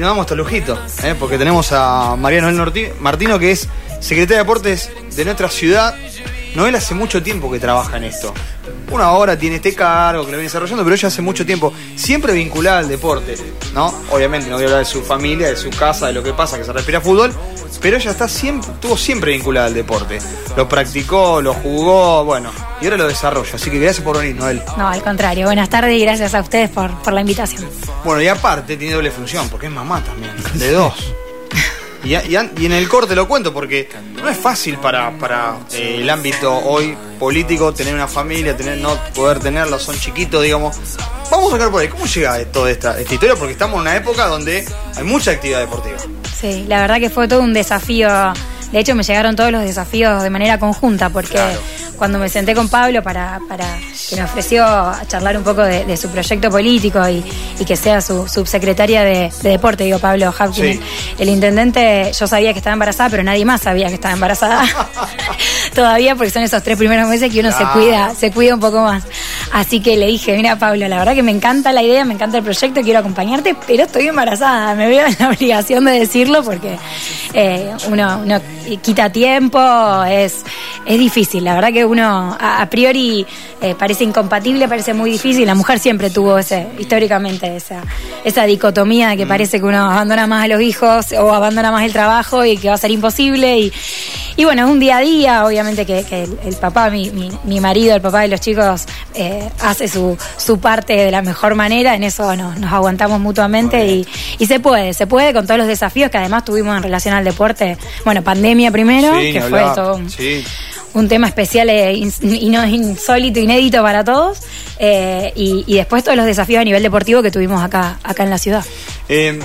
nos damos este lujito, ¿eh? porque tenemos a María Noel Martino, que es secretaria de Deportes de nuestra ciudad. Noel hace mucho tiempo que trabaja en esto una hora tiene este cargo que lo viene desarrollando, pero ella hace mucho tiempo, siempre vinculada al deporte, ¿no? Obviamente no voy a hablar de su familia, de su casa, de lo que pasa, que se respira fútbol, pero ella está siempre, estuvo siempre vinculada al deporte. Lo practicó, lo jugó, bueno, y ahora lo desarrolla. Así que gracias por venir, Noel. No, al contrario. Buenas tardes y gracias a ustedes por, por la invitación. Bueno, y aparte tiene doble función, porque es mamá también, de dos. Y, en el corte lo cuento porque no es fácil para, para eh, el ámbito hoy político tener una familia, tener no poder tenerlo, son chiquitos, digamos. Vamos a sacar por ahí, ¿cómo llega toda esta, esta historia? Porque estamos en una época donde hay mucha actividad deportiva. Sí, la verdad que fue todo un desafío. De hecho, me llegaron todos los desafíos de manera conjunta porque cuando me senté con Pablo para, para que me ofreció charlar un poco de, su proyecto político y, que sea su subsecretaria de, deporte, digo Pablo Hapkin, el, intendente, yo sabía que estaba embarazada, pero nadie más sabía que estaba embarazada. Todavía porque son esos tres primeros meses que uno se cuida, se cuida un poco más. Así que le dije, mira Pablo, la verdad que me encanta la idea, me encanta el proyecto, quiero acompañarte, pero estoy embarazada, me veo en la obligación de decirlo porque eh, uno, uno quita tiempo, es, es difícil, la verdad que uno a, priori eh, parece incompatible, parece muy difícil. La mujer siempre tuvo ese, históricamente esa, esa dicotomía de que mm. parece que uno abandona más a los hijos o abandona más el trabajo y que va a ser imposible. Y, y bueno, es un día a día, obviamente que, el, papá, mi, mi, marido, el papá de los chicos, eh, hace su, su parte de la mejor manera, en eso nos, nos aguantamos mutuamente y, y, se puede, se puede con todos los desafíos que además tuvimos en relación al deporte. Bueno, pandemia primero, que fue todo un tema especial e y no insólito, inédito para todos, eh, y, después todos los desafíos a nivel deportivo que tuvimos acá, acá en la ciudad. Eh,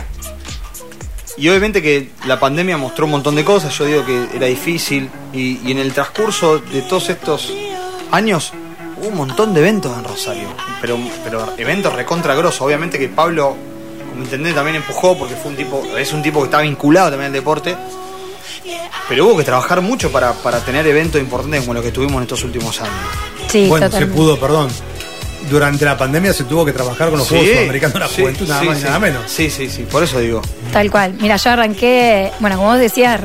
y obviamente que la pandemia mostró un montón de cosas, yo digo que era difícil, y, en el transcurso de todos estos años hubo un montón de eventos en Rosario, pero, pero eventos recontra obviamente que Pablo como intendente también empujó porque fue un tipo, es un tipo que está vinculado también al deporte, pero hubo que trabajar mucho para, para tener eventos importantes como los que tuvimos en estos últimos años. Sí, bueno, se pudo, perdón. Durante la pandemia se tuvo que trabajar con los Juegos Sudamericanos de la Juventud, nada más y nada menos. Sí, sí, sí, por eso digo. Tal cual. Mira, yo arranqué, bueno, como vos decías,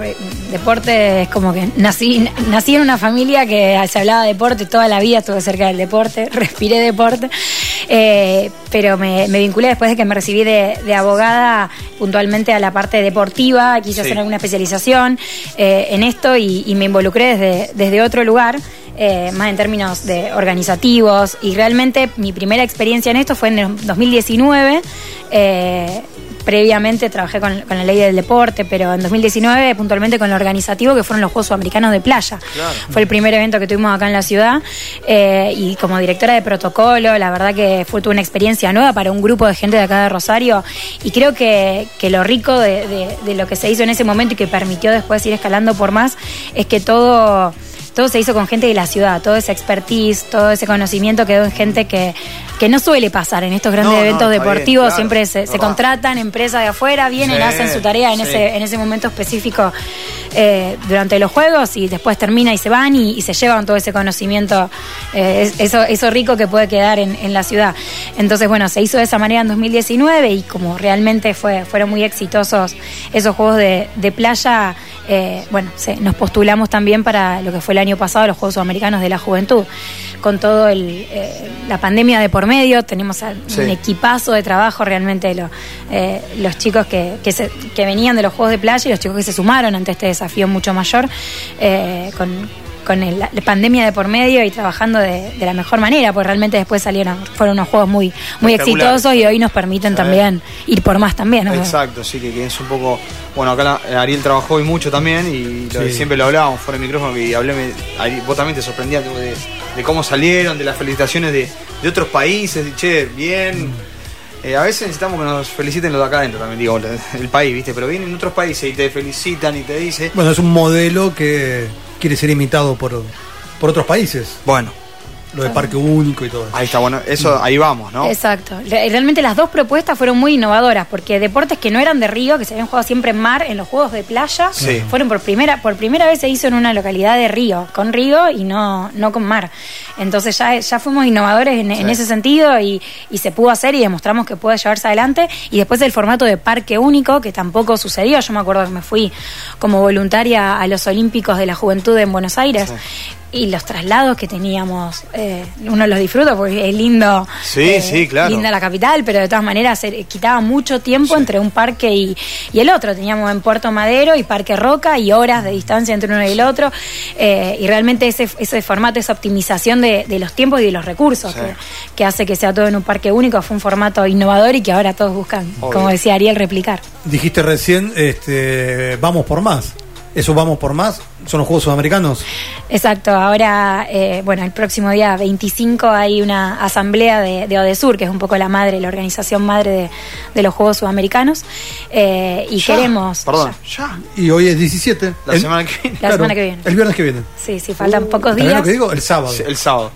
deporte es como que nací, nací en una familia que se hablaba de deporte toda la vida, estuve cerca del deporte, respiré deporte. Eh, pero me, vinculé después de que me recibí de, abogada puntualmente a la parte deportiva, quise hacer alguna especialización eh, en esto y, me involucré desde, desde otro lugar. Eh, más en términos de organizativos. Y realmente mi primera experiencia en esto fue en el 2019 previamente trabajé con, la ley del deporte, pero en 2019 puntualmente con lo organizativo que fueron los Juegos Sudamericanos de Playa. Fue el primer evento que tuvimos acá en la ciudad. Eh, y como directora de protocolo, la verdad que fue una experiencia nueva para un grupo de gente de acá de Rosario. Y creo que, lo rico de, de lo que se hizo en ese momento y que permitió después ir escalando por más es que todo todo se hizo con gente de la ciudad, todo ese expertise, todo ese conocimiento quedó en gente que, que no suele pasar en estos grandes eventos deportivos, siempre se, contratan empresas de afuera, vienen, hacen su tarea en, ese, en ese momento específico eh, durante los juegos y después termina y se van y, se llevan todo ese conocimiento, eh, eso, eso rico que puede quedar en, la ciudad. Entonces, bueno, se hizo de esa manera en 2019 y como realmente fue, fueron muy exitosos esos juegos de, de playa, eh, bueno, nos postulamos también para lo que fue el año pasado, los Juegos Sudamericanos de la Juventud. Con todo el, eh, la pandemia de por medio, tenemos un equipazo de trabajo realmente eh, los chicos que, que, venían de los Juegos de Playa y los chicos que se sumaron ante este desafío mucho mayor, con con la pandemia de por medio y trabajando de, la mejor manera, porque realmente después salieron, fueron unos juegos muy, muy exitosos y hoy nos permiten también ir por más también. Exacto, sí, que, es un poco, bueno, acá Ariel trabajó hoy mucho también y siempre lo hablábamos fuera del micrófono y hablé, vos también te sorprendías de, cómo salieron, de las felicitaciones de, otros países, de, che, bien. Mm. Eh, a veces necesitamos que nos feliciten los de acá adentro también, digo, el país, ¿viste? Pero vienen otros países y te felicitan y te dicen... Bueno, es un modelo que quiere ser imitado por, por otros países. Bueno, lo de parque único y todo eso. Ahí está, bueno, eso, ahí vamos, ¿no? Exacto. Realmente las dos propuestas fueron muy innovadoras, porque deportes que no eran de río, que se habían jugado siempre en mar, en los juegos de playa, fueron por primera, por primera vez se hizo en una localidad de río, con río y no, no con mar. Entonces ya, ya fuimos innovadores en, ese sentido y, y, se pudo hacer y demostramos que puede llevarse adelante. Y después el formato de parque único, que tampoco sucedió. Yo me acuerdo que me fui como voluntaria a los Olímpicos de la Juventud en Buenos Aires y los traslados que teníamos, eh, uno los disfruta porque es lindo. Sí, eh, sí, claro. Linda la capital, pero de todas maneras se quitaba mucho tiempo entre un parque y, el otro. Teníamos en Puerto Madero y Parque Roca y horas de distancia entre uno y el otro. Eh, y realmente ese, ese formato, esa optimización de, los tiempos y de los recursos que, hace que sea todo en un parque único fue un formato innovador y que ahora todos buscan, como decía Ariel, replicar. Dijiste recién, este, vamos por más. ¿Eso vamos por más? ¿Son los Juegos Sudamericanos? Exacto, ahora, eh, bueno, el próximo día 25 hay una asamblea de, de, ODESUR, que es un poco la madre, la organización madre de, los Juegos Sudamericanos, eh, y queremos... Perdón, ya. Y hoy es 17. La semana que viene. La semana que viene. El viernes que viene. Sí, sí, faltan pocos días. lo que digo? El sábado. el sábado.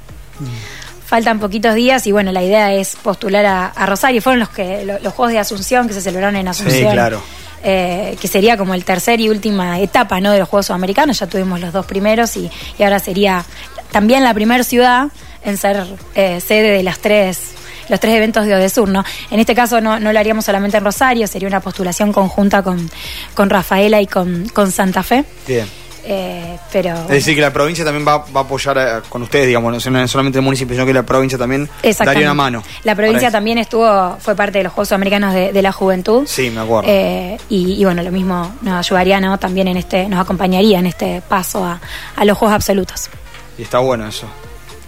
faltan poquitos días y bueno, la idea es postular a, Rosario. Fueron los que los Juegos de Asunción que se celebraron en Asunción. Sí, claro. Eh, que sería como el tercer y última etapa ¿no? de los Juegos Sudamericanos. Ya tuvimos los dos primeros y, ahora sería también la primera ciudad en ser eh, sede de las tres los tres eventos de Odesur, ¿no? En este caso no, no, lo haríamos solamente en Rosario, sería una postulación conjunta con, con Rafaela y con, con Santa Fe. Bien. Eh, pero es decir, que la provincia también va, a apoyar eh, con ustedes, digamos, no solamente el municipio, sino que la provincia también daría una mano. La provincia también estuvo, fue parte de los Juegos Americanos de, la Juventud. Sí, me acuerdo. Eh, y, bueno, lo mismo nos ayudaría, ¿no? También en este, nos acompañaría en este paso a, los Juegos Absolutos. Y está bueno eso.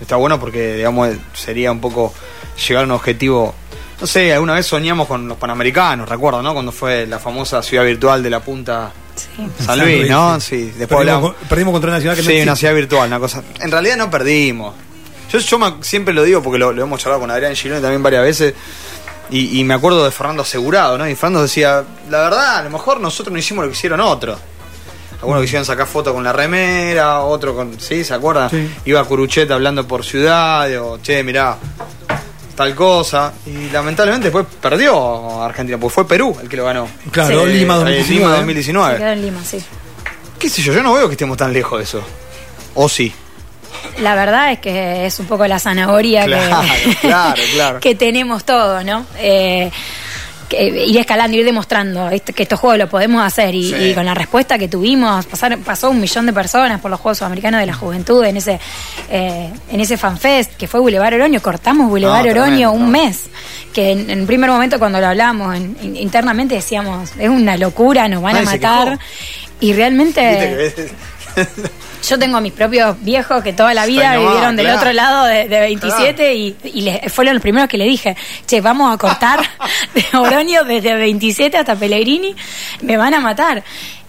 Está bueno porque, digamos, sería un poco llegar a un objetivo no sé, alguna vez soñamos con los Panamericanos, recuerdo, ¿no? Cuando fue la famosa ciudad virtual de la punta San Luis, ¿no? Sí, después perdimos, perdimos, contra una ciudad que Sí, una ciudad virtual, una cosa. En realidad no perdimos. Yo, yo siempre lo digo porque lo, hemos charlado con Adrián Girone también varias veces. Y, me acuerdo de Fernando Asegurado, ¿no? Y Fernando decía, la verdad, a lo mejor nosotros no hicimos lo que hicieron otros. Algunos quisieron sacar fotos con la remera, otro con. ¿Sí? ¿Se acuerdan? Iba a Curuchet hablando por ciudad, digo, che, mirá, tal cosa. Y lamentablemente después perdió Argentina, porque fue Perú el que lo ganó. Claro, Lima 2019. Lima 2019. quedó en Lima, sí. ¿Qué sé yo? Yo no veo que estemos tan lejos de eso. ¿O sí? La verdad es que es un poco la zanahoria que, claro, claro. que tenemos todos, ¿no? Eh, ir escalando, ir demostrando que estos juegos lo podemos hacer. Y, con la respuesta que tuvimos, pasar, pasó un millón de personas por los Juegos Sudamericanos de la Juventud en ese eh, en ese fanfest que fue Boulevard Oroño, cortamos Boulevard Oroño un mes, que en, en, primer momento cuando lo hablamos internamente decíamos, es una locura, nos van a matar y realmente... Yo tengo a mis propios viejos que toda la vida vivieron del otro lado de, 27 y, y fueron los primeros que le dije, che, vamos a cortar de Oroño desde 27 hasta Pellegrini, me van a matar.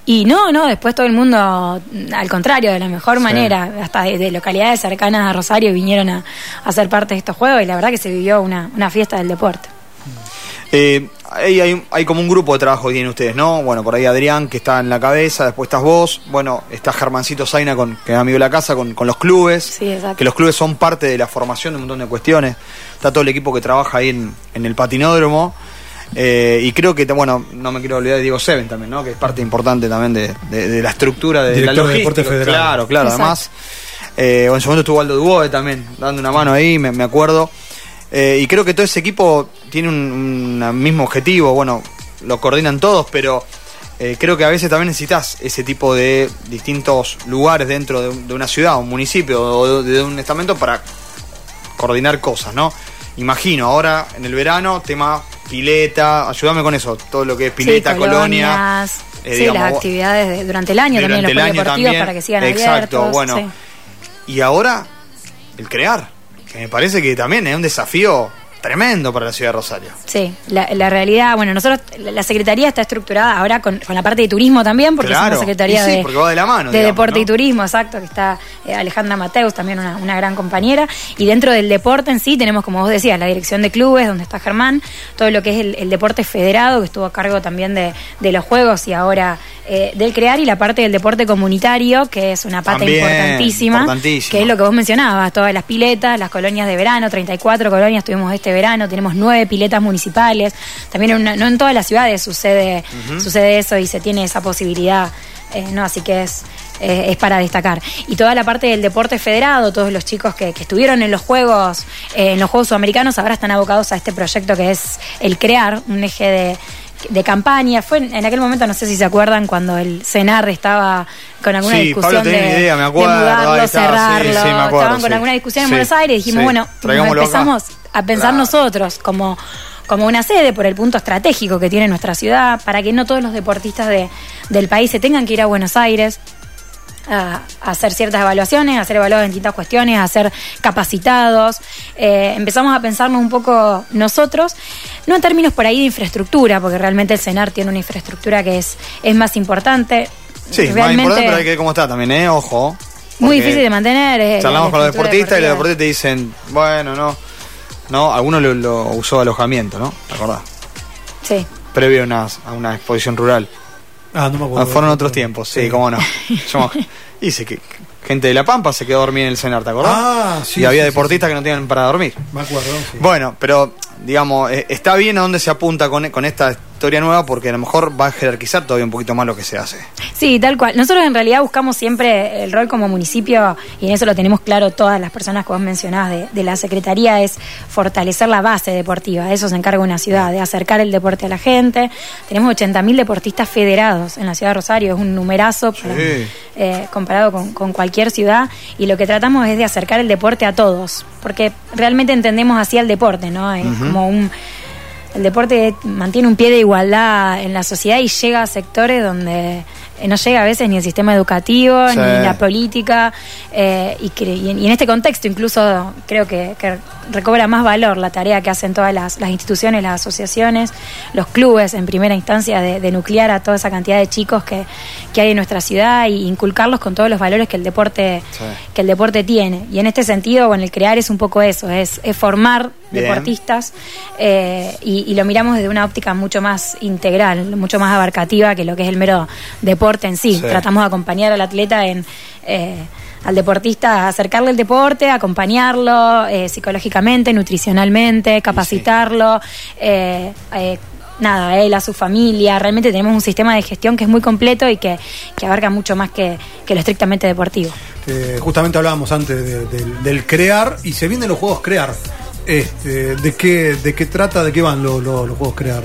Y no, no, después todo el mundo, al contrario, de la mejor manera, hasta de, localidades cercanas a Rosario vinieron a, a, ser parte de estos juegos y la verdad que se vivió una, una fiesta del deporte. Eh, hay, hay, como un grupo de trabajo que tienen ustedes, ¿no? Bueno, por ahí Adrián, que está en la cabeza, después estás vos, bueno, está Germancito Zaina, con, que es amigo de la casa, con, los clubes, que los clubes son parte de la formación de un montón de cuestiones, está todo el equipo que trabaja ahí en, el patinódromo, eh, y creo que, bueno, no me quiero olvidar de Diego Seven también, ¿no? Que es parte importante también de, la estructura de la logística. Federal. Claro, claro, además, eh, en su momento estuvo Aldo Dubois también, dando una mano ahí, me acuerdo. Eh, y creo que todo ese equipo tiene un, mismo objetivo, bueno, lo coordinan todos, pero eh, creo que a veces también necesitas ese tipo de distintos lugares dentro de, una ciudad, un municipio o de, un estamento para coordinar cosas, ¿no? Imagino, ahora en el verano, tema pileta, ayúdame con eso, todo lo que es pileta, colonia. Eh, sí, las actividades durante el año también, los deportivos para que sigan Exacto, bueno. Y ahora, el crear que me parece que también es un desafío tremendo para la ciudad de Rosario. Sí, la, realidad, bueno, nosotros, la Secretaría está estructurada ahora con, la parte de turismo también, porque es una Secretaría de, de, Deporte y Turismo, exacto, que está eh, Alejandra Mateus, también una, gran compañera, y dentro del deporte en sí tenemos, como vos decías, la dirección de clubes, donde está Germán, todo lo que es el, deporte federado, que estuvo a cargo también de, los Juegos y ahora eh, del crear y la parte del deporte comunitario, que es una pata importantísima, que es lo que vos mencionabas, todas las piletas, las colonias de verano, 34 colonias tuvimos este verano, tenemos nueve piletas municipales, también no en todas las ciudades sucede, sucede eso y se tiene esa posibilidad, eh, ¿no? Así que es... Eh, es para destacar. Y toda la parte del deporte federado, todos los chicos que, estuvieron en los Juegos, en los Juegos Sudamericanos, ahora están abocados a este proyecto que es el crear un eje de, de campaña. Fue en, aquel momento, no sé si se acuerdan, cuando el CENAR estaba con alguna discusión de, idea, me acuerdo, mudarlo, cerrarlo. Estaban con alguna discusión en Buenos Aires y dijimos, bueno, empezamos a pensar nosotros como como una sede por el punto estratégico que tiene nuestra ciudad, para que no todos los deportistas de, del país se tengan que ir a Buenos Aires a, hacer ciertas evaluaciones, a hacer evaluados en distintas cuestiones, a ser capacitados. Eh, empezamos a pensarnos un poco nosotros, no en términos por ahí de infraestructura, porque realmente el CENAR tiene una infraestructura que es, es más importante. Sí, realmente, más importante, pero hay que ver cómo está también, ¿eh? Ojo. Muy difícil de mantener. Eh, charlamos con los deportistas y los deportistas te dicen, bueno, no. No, algunos lo, usó alojamiento, ¿no? ¿Te acordás? Sí. Previo a una, a una exposición rural. Ah, no me acuerdo. fueron otros tiempos, sí, cómo no. dice que gente de La Pampa se quedó a dormir en el cenar, ¿te acordás? Ah, sí. Y había deportistas que no tenían para dormir. Me acuerdo, sí. Bueno, pero digamos, eh, está bien a dónde se apunta con, con esta historia nueva porque a lo mejor va a jerarquizar todavía un poquito más lo que se hace. Sí, tal cual. Nosotros en realidad buscamos siempre el rol como municipio y en eso lo tenemos claro todas las personas que vos mencionabas de, de la Secretaría, es fortalecer la base deportiva. Eso se encarga una ciudad, de acercar el deporte a la gente. Tenemos 80.000 deportistas federados en la ciudad de Rosario, es un numerazo eh, comparado con, con cualquier ciudad y lo que tratamos es de acercar el deporte a todos, porque realmente entendemos así el deporte, ¿no? Es como un el deporte mantiene un pie de igualdad en la sociedad y llega a sectores donde no llega a veces ni el sistema educativo, ni la política, eh, y, en este contexto incluso creo que, recobra más valor la tarea que hacen todas las, instituciones, las asociaciones, los clubes en primera instancia de, nuclear a toda esa cantidad de chicos que, hay en nuestra ciudad e inculcarlos con todos los valores que el deporte, que el deporte tiene. Y en este sentido, bueno, el crear es un poco eso, es, formar deportistas eh, y, lo miramos desde una óptica mucho más integral, mucho más abarcativa que lo que es el mero deporte en sí. Tratamos de acompañar al atleta en... Eh, al deportista acercarle el deporte, acompañarlo eh, psicológicamente, nutricionalmente, capacitarlo, eh, nada, a él, a su familia. Realmente tenemos un sistema de gestión que es muy completo y que, abarca mucho más que, lo estrictamente deportivo. justamente hablábamos antes del crear y se vienen los juegos crear. Este, ¿de, qué, ¿De qué trata, de qué van los, juegos crear?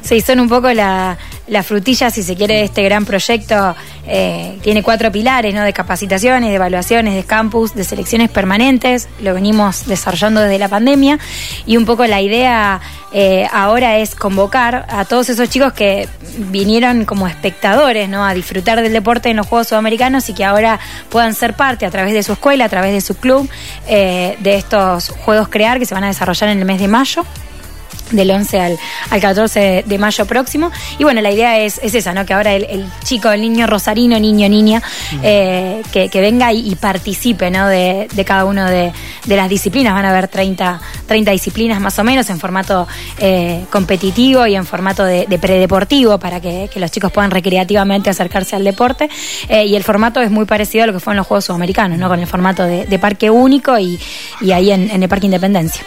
Sí, son un poco la, la frutilla, si se quiere, de este gran proyecto. Eh, tiene cuatro pilares, ¿no? De capacitaciones, de evaluaciones, de campus, de selecciones permanentes. Lo venimos desarrollando desde la pandemia. Y un poco la idea eh, ahora es convocar a todos esos chicos que vinieron como espectadores, ¿no? A disfrutar del deporte en los Juegos Sudamericanos y que ahora puedan ser parte a través de su escuela, a través de su club, eh, de estos Juegos Crear que se van a desarrollar en el mes de mayo del 11 al, al 14 de mayo próximo. Y bueno, la idea es, es esa, ¿no? Que ahora el, chico, el niño rosarino, niño, niña, eh, que, venga y, participe, ¿no? De, cada uno de, las disciplinas. Van a haber 30, 30 disciplinas más o menos en formato eh, competitivo y en formato de, predeportivo para que, los chicos puedan recreativamente acercarse al deporte. Eh, y el formato es muy parecido a lo que fue en los Juegos Sudamericanos, ¿no? Con el formato de, parque único y, ahí en, en el Parque Independencia.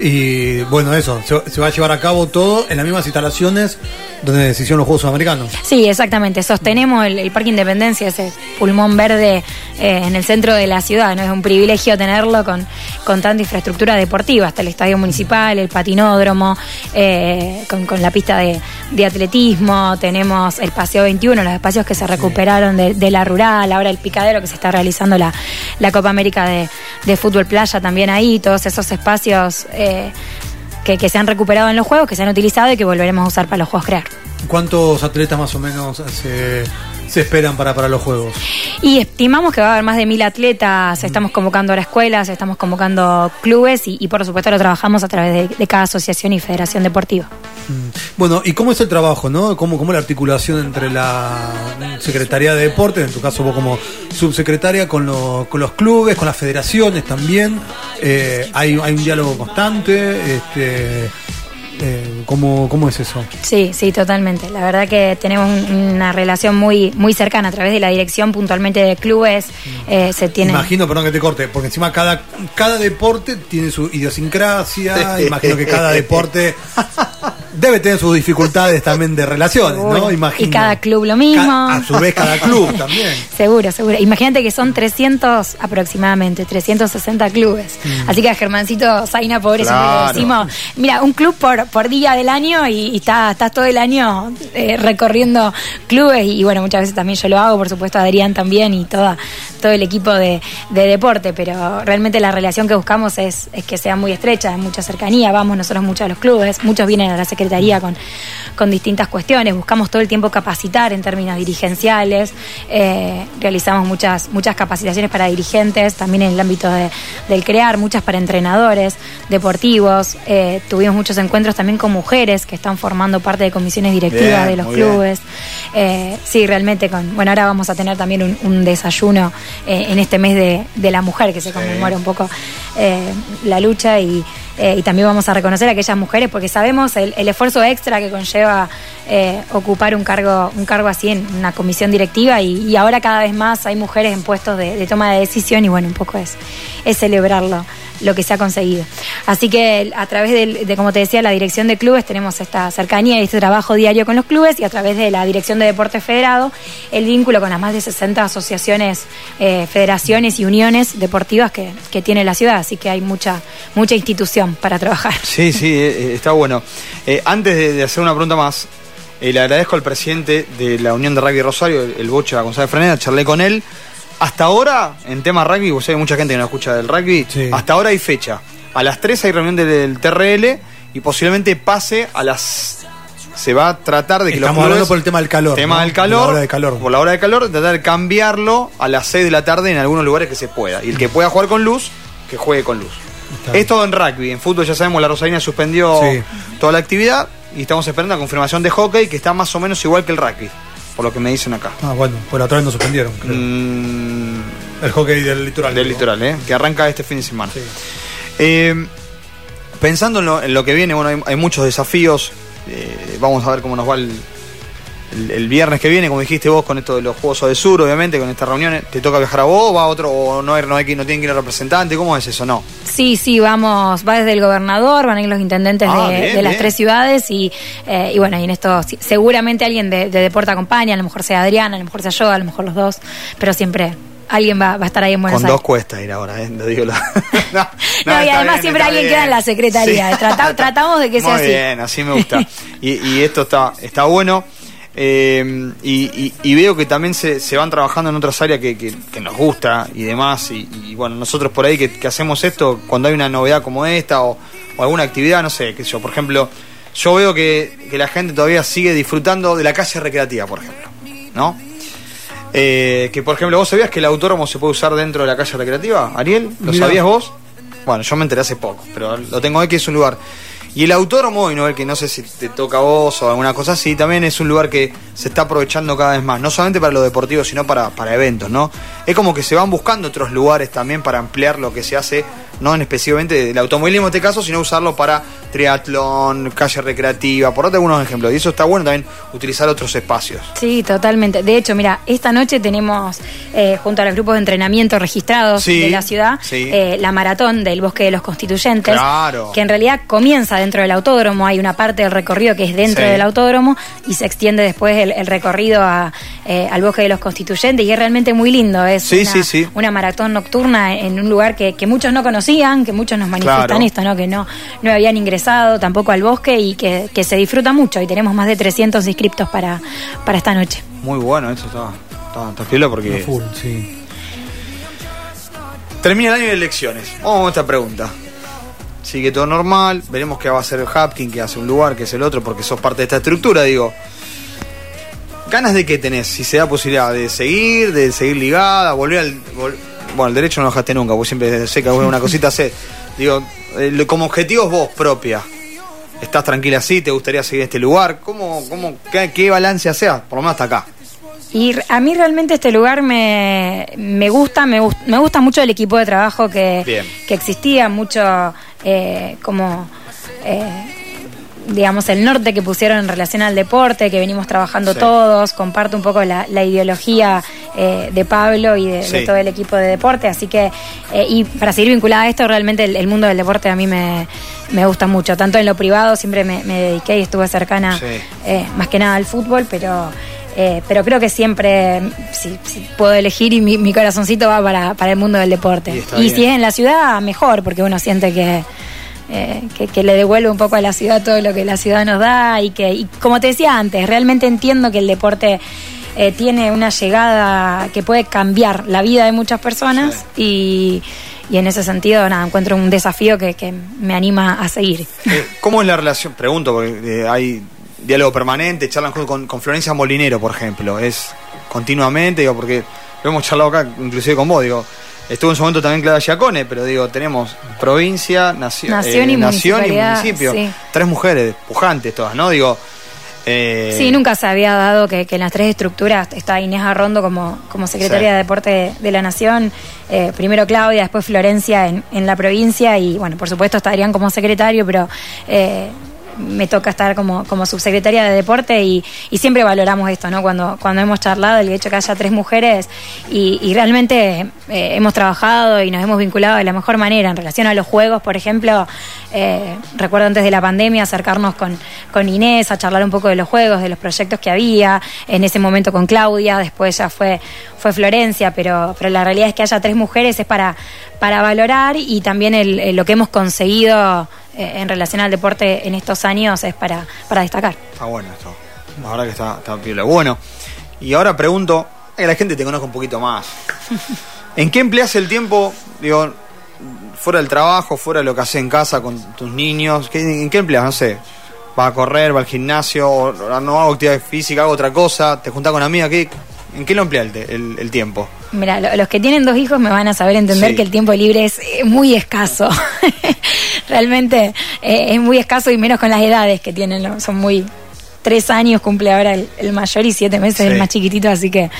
Y bueno, eso, se, va a llevar a cabo todo en las mismas instalaciones donde se hicieron los Juegos Sudamericanos. Sí, exactamente. Sostenemos el, Parque Independencia, ese pulmón verde eh, en el centro de la ciudad. ¿no? Es un privilegio tenerlo con, con tanta infraestructura deportiva, hasta el estadio municipal, el patinódromo, eh, con, la pista de, atletismo, tenemos el Paseo 21, los espacios que se recuperaron de, la rural, ahora el picadero que se está realizando la, la Copa América de, de Fútbol Playa también ahí, todos esos espacios eh, que, se han recuperado en los juegos, que se han utilizado y que volveremos a usar para los juegos crear. ¿Cuántos atletas más o menos se, se esperan para, para los Juegos? Y estimamos que va a haber más de mil atletas, estamos convocando a las escuelas, estamos convocando clubes y, por supuesto lo trabajamos a través de, cada asociación y federación deportiva. Mm. Bueno, ¿y cómo es el trabajo, no? ¿Cómo, cómo la articulación entre la Secretaría de Deportes, en tu caso vos como subsecretaria, con, con los clubes, con las federaciones también? Eh, hay, hay un diálogo constante, este, Eh, ¿cómo, ¿Cómo es eso? Sí, sí, totalmente. La verdad que tenemos una relación muy, muy cercana a través de la dirección puntualmente de clubes. Eh, se tiene... Imagino, perdón que te corte, porque encima cada, cada deporte tiene su idiosincrasia. Imagino que cada deporte debe tener sus dificultades también de relaciones, ¿no? Imagino. Y cada club lo mismo. a su vez cada club también. seguro, seguro. Imagínate que son 300 aproximadamente, 360 clubes. Mm. Así que a Germancito Zaina, pobre, siempre le decimos, mira, un club por, por día del año y, estás todo el año eh, recorriendo clubes y, bueno, muchas veces también yo lo hago, por supuesto Adrián también y toda, todo el equipo de, deporte, pero realmente la relación que buscamos es, es que sea muy estrecha, mucha cercanía, vamos nosotros mucho a los clubes, muchos vienen a la secretaría con, con distintas cuestiones, buscamos todo el tiempo capacitar en términos dirigenciales, eh, realizamos muchas, muchas capacitaciones para dirigentes, también en el ámbito del crear, muchas para entrenadores deportivos, eh, tuvimos muchos encuentros también con mujeres que están formando parte de comisiones directivas de los clubes. Eh, sí, realmente, con, bueno, ahora vamos a tener también un, desayuno en este mes de, la mujer, que se conmemora un poco la lucha y, también vamos a reconocer a aquellas mujeres porque sabemos el, esfuerzo extra que conlleva ocupar un cargo, un cargo así en una comisión directiva y, ahora cada vez más hay mujeres en puestos de, toma de decisión y bueno, un poco es, es celebrarlo lo que se ha conseguido. Así que a través de, como te decía, la dirección de clubes tenemos esta cercanía y este trabajo diario con los clubes y a través de la dirección de deportes federado, el vínculo con las más de 60 asociaciones, eh, federaciones y uniones deportivas que, tiene la ciudad. Así que hay mucha, mucha institución para trabajar. Sí, sí, eh, eh, está bueno. antes de, hacer una pregunta más, le agradezco al presidente de la Unión de Rugby Rosario, el, Bocha González Freneda, charlé con él hasta ahora, en tema rugby, vos hay mucha gente que no escucha del rugby, hasta ahora hay fecha. A las 3 hay reunión del TRL y posiblemente pase a las se va a tratar de que Estamos hablando por el tema del calor. Tema del calor, por la hora de calor. Por la hora de calor, tratar de cambiarlo a las 6 de la tarde en algunos lugares que se pueda. Y el que pueda jugar con luz, que juegue con luz. es todo en rugby. En fútbol ya sabemos, la Rosalina suspendió toda la actividad y estamos esperando la confirmación de hockey que está más o menos igual que el rugby por lo que me dicen acá. Ah, bueno, pues la otra vez nos suspendieron. Mm, el hockey del litoral. Del litoral, ¿eh? Que arranca este fin de semana. Eh, pensando en lo, que viene, bueno, hay, muchos desafíos. Eh, vamos a ver cómo nos va el, el, viernes que viene, como dijiste vos, con esto de los Juegos de Sur, obviamente, con estas reuniones, ¿te toca viajar a vos? ¿Va otro? ¿O no, hay, no, hay, no tienen que ir a representante? ¿Cómo es eso? No. Sí, sí, vamos, va desde el gobernador, van a ir los intendentes ah, de, las tres ciudades y, eh, y, bueno, y en esto seguramente alguien de, de deporte acompaña, a lo mejor sea Adriana, a lo mejor sea yo, a lo mejor los dos, pero siempre alguien va, va, a estar ahí en Buenos Con Aires. dos cuesta ir ahora, ¿eh? digo no, no, y además siempre alguien queda en la secretaría. tratamos de que sea así. Muy bien, así me gusta. y, y, esto está, está bueno. Eh, y, veo que también se, van trabajando en otras áreas que, nos gusta y demás. Y, bueno, nosotros por ahí que, hacemos esto, cuando hay una novedad como esta o, alguna actividad, no sé, qué sé yo, por ejemplo, yo veo que, la gente todavía sigue disfrutando de la calle recreativa, por ejemplo, ¿no? Eh, que por ejemplo, ¿vos sabías que el autódromo se puede usar dentro de la calle recreativa? Ariel, ¿lo sabías vos? Bueno, yo me enteré hace poco, pero lo tengo aquí, es un lugar y el autódromo, y no que no sé si te toca a vos o alguna cosa así, también es un lugar que se está aprovechando cada vez más, no solamente para lo deportivo, sino para, para eventos, ¿no? Es como que se van buscando otros lugares también para ampliar lo que se hace, no en específicamente del automovilismo en este caso, sino usarlo para triatlón, calle recreativa, por darte algunos ejemplos. Y eso está bueno también utilizar otros espacios. Sí, totalmente. De hecho, mira, esta noche tenemos, eh, junto a los grupos de entrenamiento registrados de la ciudad, eh, la maratón del Bosque de los Constituyentes, que en realidad comienza dentro del autódromo, hay una parte del recorrido que es dentro del autódromo y se extiende después el, recorrido eh, al Bosque de los Constituyentes. Y es realmente muy lindo, es una, maratón nocturna en un lugar que, muchos no conocían, que muchos nos manifiestan esto, ¿no? que no, no habían ingresado tampoco al bosque y que, se disfruta mucho y tenemos más de 300 inscriptos para, para esta noche. Muy bueno, eso está, está, porque... Full, sí. Termina el año de elecciones. Vamos a esta pregunta sigue todo normal, veremos qué va a hacer el Hapkin, que hace un lugar, que es el otro, porque sos parte de esta estructura, digo. ¿Ganas de qué tenés? Si se da posibilidad de seguir, de seguir ligada, volver al... bueno, el derecho no lo dejaste nunca, vos siempre sé que una cosita sé. Digo, eh, como objetivos vos propia, ¿estás tranquila así? ¿Te gustaría seguir este lugar? ¿Cómo, cómo, qué, balance haces? Por lo menos hasta acá. Y a mí realmente este lugar me, me gusta, me, me gusta mucho el equipo de trabajo que, que existía, mucho eh, como eh, digamos, el norte que pusieron en relación al deporte, que venimos trabajando todos, comparto un poco la, ideología eh, de Pablo y de, todo el equipo de deporte, así que, eh, y para seguir vinculada a esto, realmente el, mundo del deporte a mí me, gusta mucho, tanto en lo privado, siempre me, dediqué y estuve cercana eh, más que nada al fútbol, pero... pero creo que siempre, si, puedo elegir, y mi, corazoncito va para, el mundo del deporte. Y, si es en la ciudad, mejor, porque uno siente que, eh, que, le devuelve un poco a la ciudad todo lo que la ciudad nos da y que, como te decía antes, realmente entiendo que el deporte eh, tiene una llegada que puede cambiar la vida de muchas personas y, en ese sentido, nada, encuentro un desafío que, me anima a seguir. Eh, ¿Cómo es la relación? Pregunto, porque hay diálogo permanente, charlan con, con Florencia Molinero, por ejemplo, es continuamente, digo, porque lo hemos charlado acá, inclusive con vos, digo, Estuvo en su momento también Clara Giacone, pero digo, tenemos provincia, nación, nación, y, eh, municipio. Tres mujeres, pujantes todas, ¿no? Digo. Eh... Sí, nunca se había dado que, en las tres estructuras está Inés Arrondo como, como secretaria de Deporte de, la Nación, eh, primero Claudia, después Florencia en, en, la provincia y, bueno, por supuesto estarían como secretario, pero eh, me toca estar como, como subsecretaria de deporte y, siempre valoramos esto, ¿no? Cuando, cuando hemos charlado el hecho que haya tres mujeres y, realmente eh, hemos trabajado y nos hemos vinculado de la mejor manera en relación a los juegos, por ejemplo, eh, recuerdo antes de la pandemia acercarnos con, con Inés a charlar un poco de los juegos, de los proyectos que había, en ese momento con Claudia, después ya fue, fue Florencia, pero, pero la realidad es que haya tres mujeres es para, para valorar y también el, lo que hemos conseguido eh, en relación al deporte en estos años es para, para destacar. Está bueno esto. Ahora que está, está Bueno, y ahora pregunto, que la gente te conozca un poquito más. ¿En qué empleas el tiempo, digo, fuera del trabajo, fuera de lo que haces en casa con tus niños? ¿En qué empleas? No sé. ¿Va a correr, va al gimnasio, no hago actividad física, hago otra cosa? ¿Te juntás con amigas? ¿Qué, ¿En qué lo emplea el, tiempo? Mira, los que tienen dos hijos me van a saber entender que el tiempo libre es eh, muy escaso. Realmente eh, es muy escaso y menos con las edades que tienen, son muy tres años cumple ahora el, mayor y siete meses el más chiquitito, así que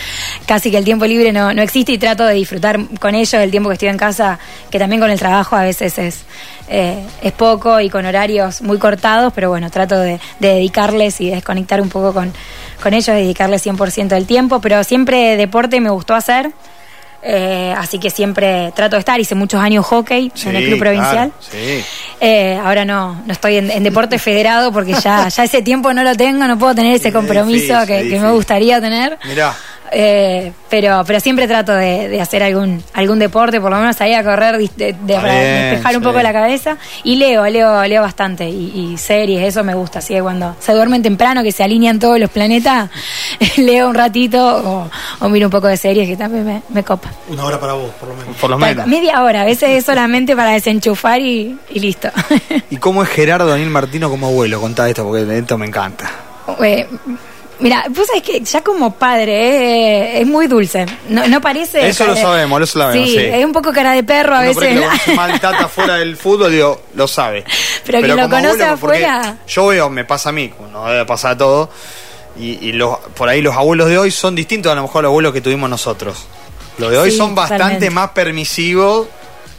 casi que el tiempo libre no, no existe y trato de disfrutar con ellos el tiempo que estoy en casa, que también con el trabajo a veces es, eh, es poco y con horarios muy cortados, pero bueno, trato de, dedicarles y desconectar un poco con, con ellos, dedicarles 100% del tiempo, pero siempre deporte me gustó hacer. Eh, así que siempre trato de estar. Hice muchos años hockey en el club provincial. Eh, ahora no, no estoy en, deporte federado porque ya, ya ese tiempo no lo tengo, no puedo tener ese compromiso que, que, me gustaría tener. Mirá. Eh, pero, pero siempre trato de, hacer algún, algún deporte, por lo menos salir a correr, de, despejar un poco la cabeza. Y leo, leo, leo bastante. Y, series, eso me gusta. Así que cuando se duermen temprano, que se alinean todos los planetas, leo un ratito o, miro un poco de series que también me, me copa. Una hora para vos, por lo menos. Por lo menos. Media hora, a veces es solamente para desenchufar y, listo. ¿Y cómo es Gerardo Daniel Martino como abuelo? Contá esto porque esto me encanta. Eh, Mira, pues es que ya como padre eh, es muy dulce. No, no parece. Eso lo sabemos, eso lo sabemos. Sí, es un poco cara de perro a veces. Que maltrata fuera del fútbol, digo, lo sabe. Pero, que lo conoce afuera. Yo veo, me pasa a mí, no debe pasar a todo. Y, los, por ahí los abuelos de hoy son distintos a lo mejor los abuelos que tuvimos nosotros. Los de hoy son bastante más permisivos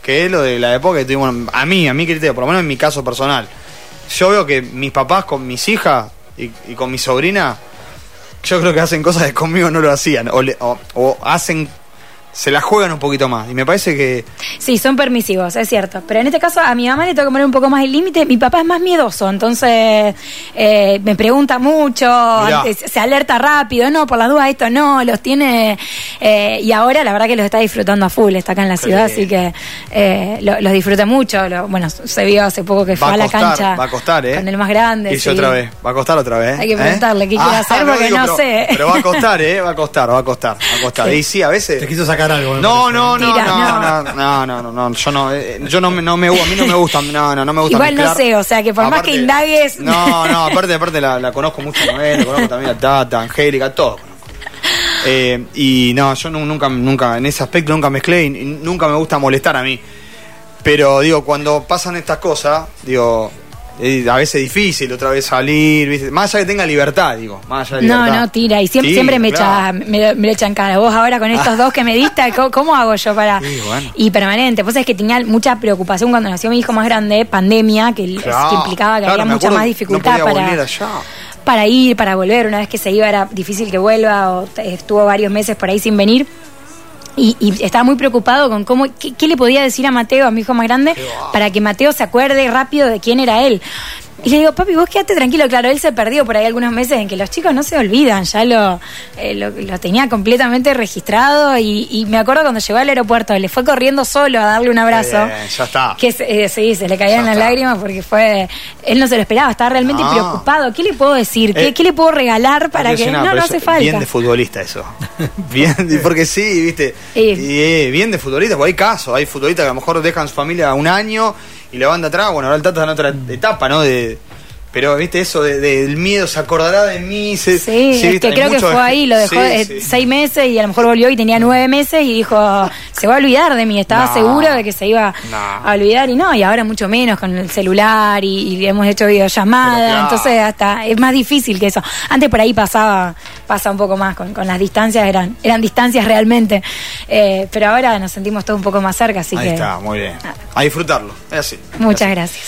que lo de la época que tuvimos. A mí, a mi criterio, por lo menos en mi caso personal. Yo veo que mis papás con mis hijas y, y con mi sobrina yo creo que hacen cosas que conmigo no lo hacían. O, o hacen se la juegan un poquito más. Y me parece que. Sí, son permisivos, es cierto. Pero en este caso, a mi mamá le tengo que poner un poco más el límite. Mi papá es más miedoso, entonces eh, me pregunta mucho, se alerta rápido. No, por la duda, esto no, los tiene. Eh, y ahora, la verdad, que los está disfrutando a full. Está acá en la ciudad, así que eh, los disfruta mucho. bueno, se vio hace poco que fue a, la cancha. Va a costar, ¿eh? Con el más grande. Y otra vez. Va a costar otra vez. Hay que preguntarle qué quiere ah, hacer porque no, sé. Pero va a costar, ¿eh? Va a costar, va a costar. Va a costar. Y sí, a veces. Te quiso sacar algo. No, no, no, no, no, no, no, no, yo no, yo no, no me, a mí no me gusta, no, no, no me gusta Igual no sé, o sea, que por más que indagues... No, no, aparte, aparte la, la conozco mucho a Noel, conozco también a Tata, Angélica, todo eh, y no, yo nunca, nunca, en ese aspecto nunca mezclé y nunca me gusta molestar a mí. Pero digo, cuando pasan estas cosas, digo, eh, a veces difícil otra vez salir, ¿viste? Más allá que tenga libertad, digo. Más allá de No, libertad. no, tira. Y siempre, Sí, siempre me, claro. echa, me, me lo echan cara. Vos ahora con estos dos que me diste, ¿cómo, cómo hago yo para...? Sí, bueno. Y permanente. Pues es que tenía mucha preocupación cuando nació mi hijo más grande, pandemia, que, Claro, que implicaba que claro, había mucha más dificultad para, allá. para ir, para volver. Una vez que se iba era difícil que vuelva o estuvo varios meses por ahí sin venir. Y, y estaba muy preocupado con cómo, qué, qué le podía decir a Mateo, a mi hijo más grande, para que Mateo se acuerde rápido de quién era él. Y le digo, papi, vos quédate tranquilo. Claro, él se perdió por ahí algunos meses en que los chicos no se olvidan. Ya lo, eh, lo, lo tenía completamente registrado. Y, y me acuerdo cuando llegó al aeropuerto, le fue corriendo solo a darle un abrazo. Bien, ya está. Que se- eh, sí, se le caían las lágrimas porque fue. Él no se lo esperaba, estaba realmente No. preocupado. ¿Qué le puedo decir? ¿Qué, Eh, qué le puedo regalar para que.? No, no hace falta. Bien de futbolista eso. Bien, porque sí, viste. Sí. Eh, bien de futbolista, porque hay casos, hay futbolistas que a lo mejor dejan su familia un año y la van de atrás. Bueno, ahora el Tata en otra etapa, ¿no? De, pero, viste, eso de- del miedo, se acordará de mí. Se, Sí, es viste, que creo que fue ahí, lo dejó Sí, sí. seis meses y a lo mejor volvió y tenía nueve meses y dijo, se va a olvidar de mí, estaba No. seguro de que se iba No. a olvidar y no, y ahora mucho menos con el celular y, y hemos hecho videollamada, claro. entonces hasta es más difícil que eso. Antes por ahí pasaba, pasa un poco más, con, con las distancias eran, eran distancias realmente, Eh, pero ahora nos sentimos todos un poco más cerca, así Ahí que está, muy bien. A disfrutarlo, es así. muchas gracias.